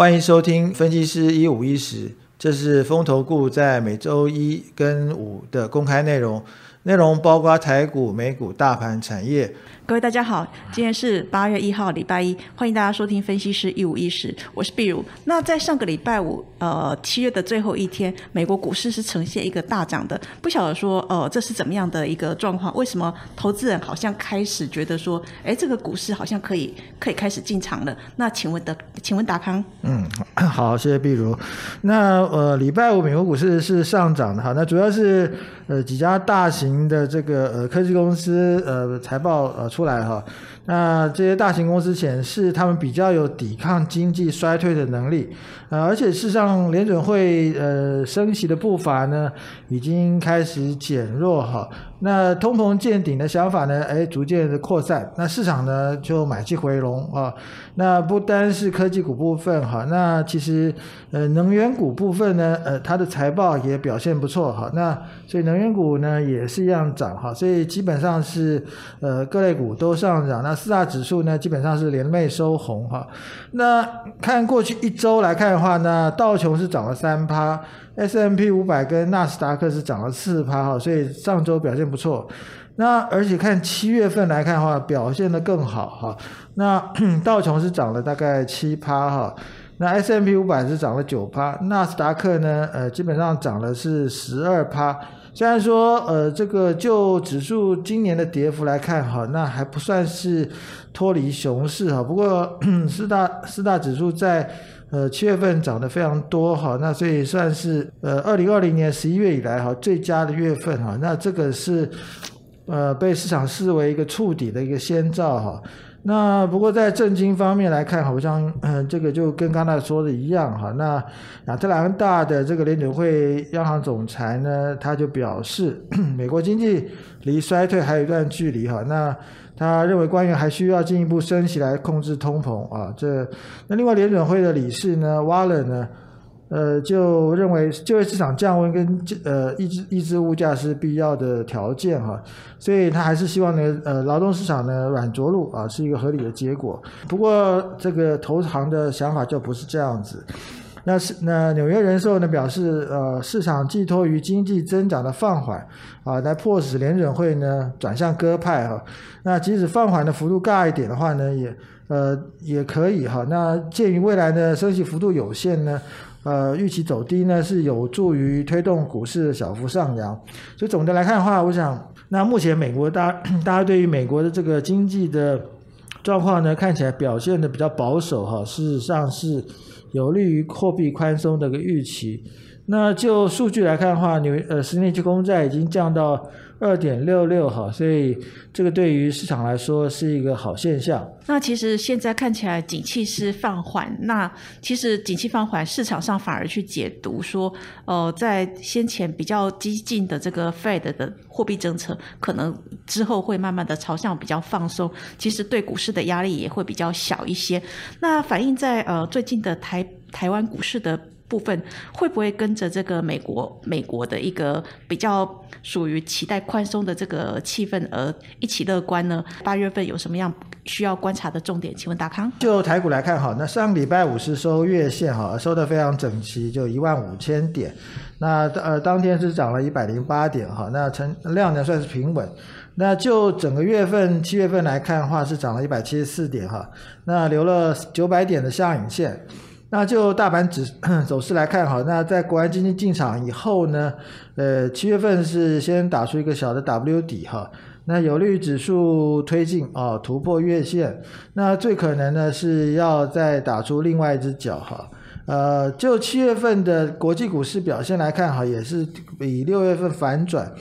欢迎收听分析师一五一十，这是风投顾在每周一跟五的公开内容，内容包括台股、美股、大盘、产业。各位大家好，今天是八月一号，礼拜一，欢迎大家收听分析师一五一十，我是碧如。那在上个礼拜五，呃，七月的最后一天，美国股市是呈现一个大涨的，不晓得说，呃，这是怎么样的一个状况？为什么投资人好像开始觉得说，哎，这个股市好像可以可以开始进场了？那请问的，请问达康？嗯，好，谢谢碧如。那呃，礼拜五美国股市是上涨的哈，那主要是呃几家大型的这个呃科技公司呃财报呃出。来哈，那这些大型公司显示他们比较有抵抗经济衰退的能力，呃，而且事实上联准会呃升息的步伐呢已经开始减弱哈。那通膨见顶的想法呢？哎，逐渐的扩散，那市场呢就买气回笼啊。那不单是科技股部分哈，那其实呃能源股部分呢，呃它的财报也表现不错哈。那所以能源股呢也是一样涨哈。所以基本上是呃各类股都上涨。那四大指数呢基本上是连袂收红哈。那看过去一周来看的话，那道琼是涨了三趴。S M P 五百跟纳斯达克是涨了四趴哈，所以上周表现不错。那而且看七月份来看的话，表现的更好哈。那 道琼是涨了大概七趴哈，那 S M P 五百是涨了九趴，纳斯达克呢，呃，基本上涨了是十二趴。虽然说，呃，这个就指数今年的跌幅来看哈，那还不算是脱离熊市哈。不过 四大四大指数在呃，七月份涨得非常多哈，那所以算是呃二零二零年十一月以来哈最佳的月份哈，那这个是呃被市场视为一个触底的一个先兆哈。那不过在震惊方面来看，好像嗯这个就跟刚才说的一样哈。那亚特兰大的这个联准会央行总裁呢，他就表示 美国经济离衰退还有一段距离哈。那他认为官员还需要进一步升息来控制通膨啊，这那另外联准会的理事呢，Waller 呢，呃，就认为就业市场降温跟呃抑制抑制物价是必要的条件哈，所以他还是希望呢，呃，劳动市场呢软着陆啊是一个合理的结果。不过这个投行的想法就不是这样子。那是那纽约人寿呢表示，呃，市场寄托于经济增长的放缓啊，来迫使联准会呢转向鸽派哈。那即使放缓的幅度大一点的话呢，也呃也可以哈。那鉴于未来的升息幅度有限呢，呃，预期走低呢是有助于推动股市的小幅上扬。所以总的来看的话，我想那目前美国大 大家对于美国的这个经济的状况呢，看起来表现的比较保守哈。事实上是。有利于货币宽松的个预期。那就数据来看的话，纽呃十年期公债已经降到二点六六哈，所以这个对于市场来说是一个好现象。那其实现在看起来景气是放缓，那其实景气放缓，市场上反而去解读说，呃，在先前比较激进的这个 Fed 的货币政策，可能之后会慢慢的朝向比较放松，其实对股市的压力也会比较小一些。那反映在呃最近的台台湾股市的。部分会不会跟着这个美国美国的一个比较属于期待宽松的这个气氛而一起乐观呢？八月份有什么样需要观察的重点？请问大康。就台股来看，哈，那上礼拜五是收月线，哈，收的非常整齐，就一万五千点。那呃，当天是涨了一百零八点，哈，那成量呢算是平稳。那就整个月份七月份来看的话，是涨了一百七十四点，哈，那留了九百点的下影线。那就大盘指 走势来看，好，那在国安基金进场以后呢，呃，七月份是先打出一个小的 W 底哈，那有利于指数推进啊，突破月线，那最可能呢是要再打出另外一只脚哈，呃，就七月份的国际股市表现来看，哈，也是比六月份反转。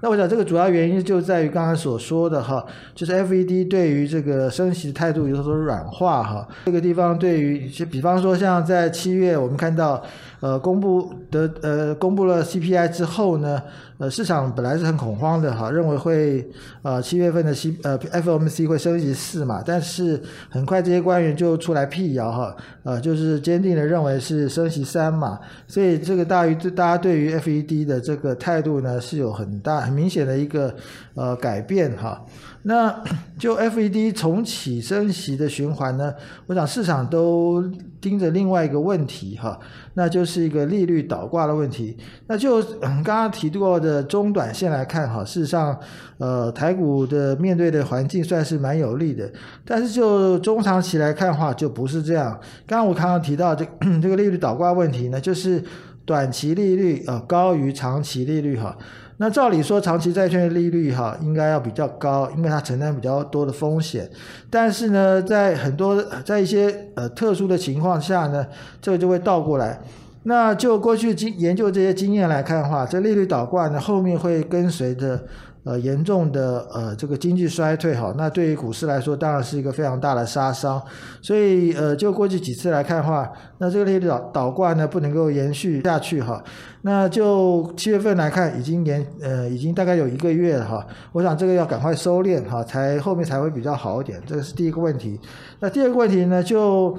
那我想这个主要原因就在于刚才所说的哈，就是 FED 对于这个升息的态度有所软化哈。这个地方对于，就比方说像在七月我们看到，呃，公布的呃公布了 CPI 之后呢。呃，市场本来是很恐慌的哈，认为会呃七月份的 C 呃 FOMC 会升级四嘛，但是很快这些官员就出来辟谣哈，呃就是坚定的认为是升息三嘛，所以这个大于大家对于 FED 的这个态度呢是有很大很明显的一个呃改变哈。那 就 FED 重启升息的循环呢，我想市场都盯着另外一个问题哈，那就是一个利率倒挂的问题。那就 刚刚提过的中短线来看哈，事实上呃台股的面对的环境算是蛮有利的，但是就中长期来看的话就不是这样。刚刚我刚刚提到这 这个利率倒挂问题呢，就是短期利率呃高于长期利率哈。那照理说，长期债券的利率哈应该要比较高，因为它承担比较多的风险。但是呢，在很多在一些呃特殊的情况下呢，这个就会倒过来。那就过去经研究这些经验来看的话，这利率倒挂呢，后面会跟随着。呃，严重的呃，这个经济衰退哈，那对于股市来说，当然是一个非常大的杀伤。所以呃，就过去几次来看的话，那这个利率倒倒挂呢，不能够延续下去哈。那就七月份来看，已经延呃，已经大概有一个月了哈。我想这个要赶快收敛哈，才后面才会比较好一点。这个是第一个问题。那第二个问题呢，就。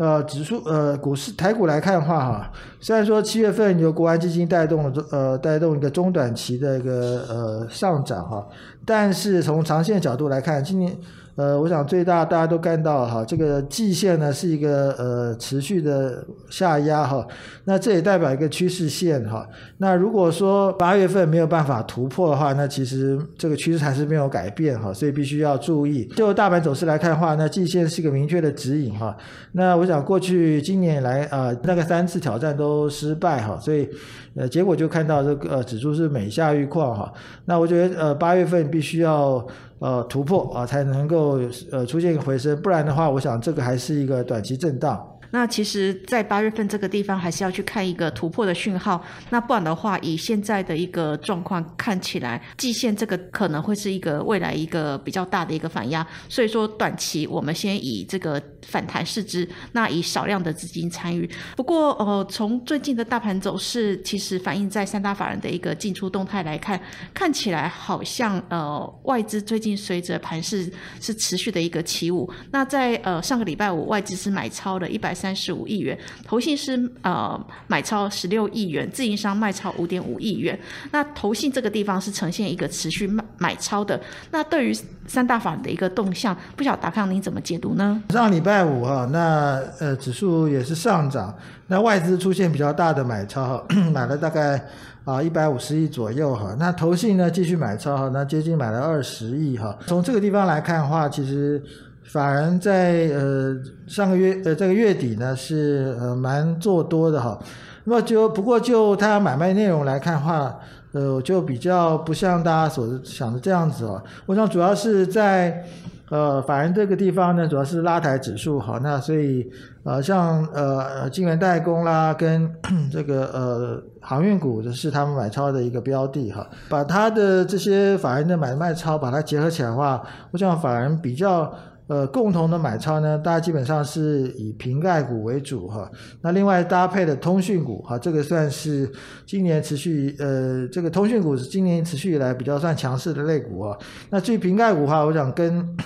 呃，指数呃，股市台股来看的话，哈，虽然说七月份由国安基金带动了，呃，带动一个中短期的一个呃上涨哈，但是从长线角度来看，今年。呃，我想最大大家都看到哈，这个季线呢是一个呃持续的下压哈，那这也代表一个趋势线哈。那如果说八月份没有办法突破的话，那其实这个趋势还是没有改变哈，所以必须要注意。就大盘走势来看的话，那季线是一个明确的指引哈。那我想过去今年以来啊，大概三次挑战都失败哈，所以呃结果就看到这个呃指数是每下愈况哈。那我觉得呃八月份必须要。呃，突破啊，才能够呃出现回升，不然的话，我想这个还是一个短期震荡。那其实，在八月份这个地方，还是要去看一个突破的讯号。那不然的话，以现在的一个状况看起来，季线这个可能会是一个未来一个比较大的一个反压。所以说，短期我们先以这个反弹试之，那以少量的资金参与。不过，呃，从最近的大盘走势，其实反映在三大法人的一个进出动态来看，看起来好像呃外资最近随着盘势是持续的一个起舞。那在呃上个礼拜五，外资是买超了一百。三十五亿元，投信是呃买超十六亿元，自营商卖超五点五亿元。那投信这个地方是呈现一个持续买买超的。那对于三大法的一个动向，不晓得达康您怎么解读呢？上礼拜五哈，那呃指数也是上涨，那外资出现比较大的买超，买了大概啊一百五十亿左右哈。那投信呢继续买超哈，那接近买了二十亿哈。从这个地方来看的话，其实。法人在呃上个月呃这个月底呢是呃蛮做多的哈，那么就不过就它买卖内容来看的话，呃就比较不像大家所想的这样子哦。我想主要是在呃法人这个地方呢，主要是拉抬指数哈，那所以呃像呃金源代工啦跟 这个呃航运股的是他们买超的一个标的哈，把它的这些法人的买卖超把它结合起来的话，我想法人比较。呃，共同的买超呢，大家基本上是以瓶盖股为主哈。那另外搭配的通讯股哈，这个算是今年持续呃，这个通讯股是今年持续以来比较算强势的类股啊。那至于瓶盖股哈，我想跟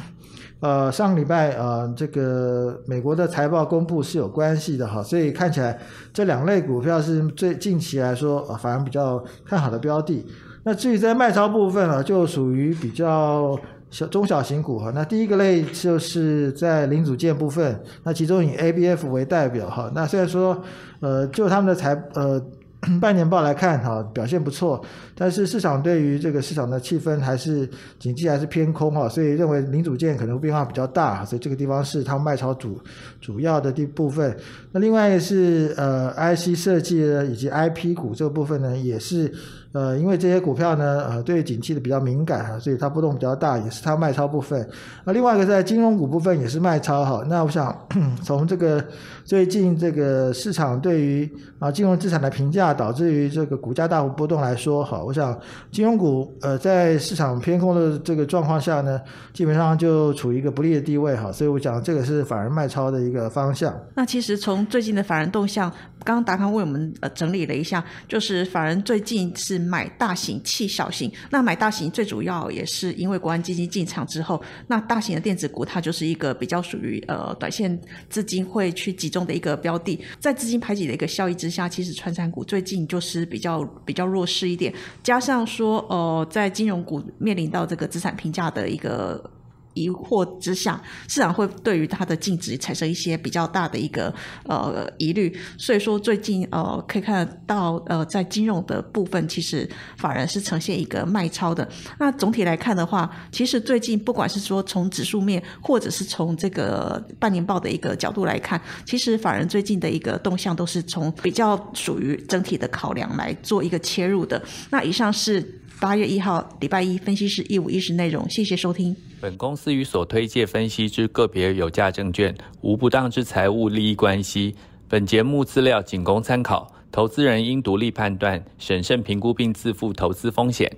呃上个礼拜呃这个美国的财报公布是有关系的哈，所以看起来这两类股票是最近期来说反而比较看好的标的。那至于在卖超部分啊，就属于比较。小中小型股哈，那第一个类就是在零组件部分，那其中以 ABF 为代表哈，那虽然说，呃，就他们的财呃 半年报来看哈，表现不错，但是市场对于这个市场的气氛还是经济还是偏空哈，所以认为零组件可能变化比较大，所以这个地方是他们卖超主主要的地部分。那另外是呃 IC 设计呢以及 IP 股这部分呢，也是。呃，因为这些股票呢，呃，对景气的比较敏感哈，所以它波动比较大，也是它卖超部分。那另外一个在金融股部分也是卖超哈。那我想 从这个最近这个市场对于啊金融资产的评价，导致于这个股价大幅波动来说哈，我想金融股呃在市场偏空的这个状况下呢，基本上就处于一个不利的地位哈。所以我讲这个是反而卖超的一个方向。那其实从最近的法人动向，刚刚达康为我们呃整理了一下，就是法人最近是。买大型弃小型。那买大型最主要也是因为国安基金进场之后，那大型的电子股它就是一个比较属于呃短线资金会去集中的一个标的，在资金排挤的一个效益之下，其实川山股最近就是比较比较弱势一点，加上说呃在金融股面临到这个资产评价的一个。疑惑之下，市场会对于它的净值产生一些比较大的一个呃疑虑，所以说最近呃可以看得到呃在金融的部分，其实法人是呈现一个卖超的。那总体来看的话，其实最近不管是说从指数面，或者是从这个半年报的一个角度来看，其实法人最近的一个动向都是从比较属于整体的考量来做一个切入的。那以上是。八月一号，礼拜一，分析师一五一十内容，谢谢收听。本公司与所推介分析之个别有价证券无不当之财务利益关系。本节目资料仅供参考，投资人应独立判断、审慎评估并自负投资风险。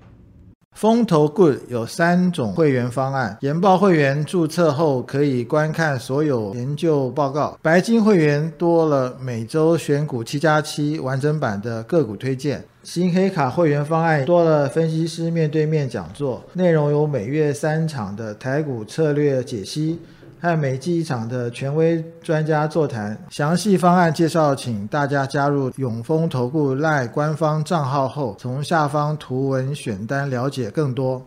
风投 Good 有三种会员方案，研报会员注册后可以观看所有研究报告，白金会员多了每周选股七加七完整版的个股推荐，新黑卡会员方案多了分析师面对面讲座，内容有每月三场的台股策略解析。和每季一场的权威专家座谈，详细方案介绍，请大家加入永丰投顾赖官方账号后，从下方图文选单了解更多。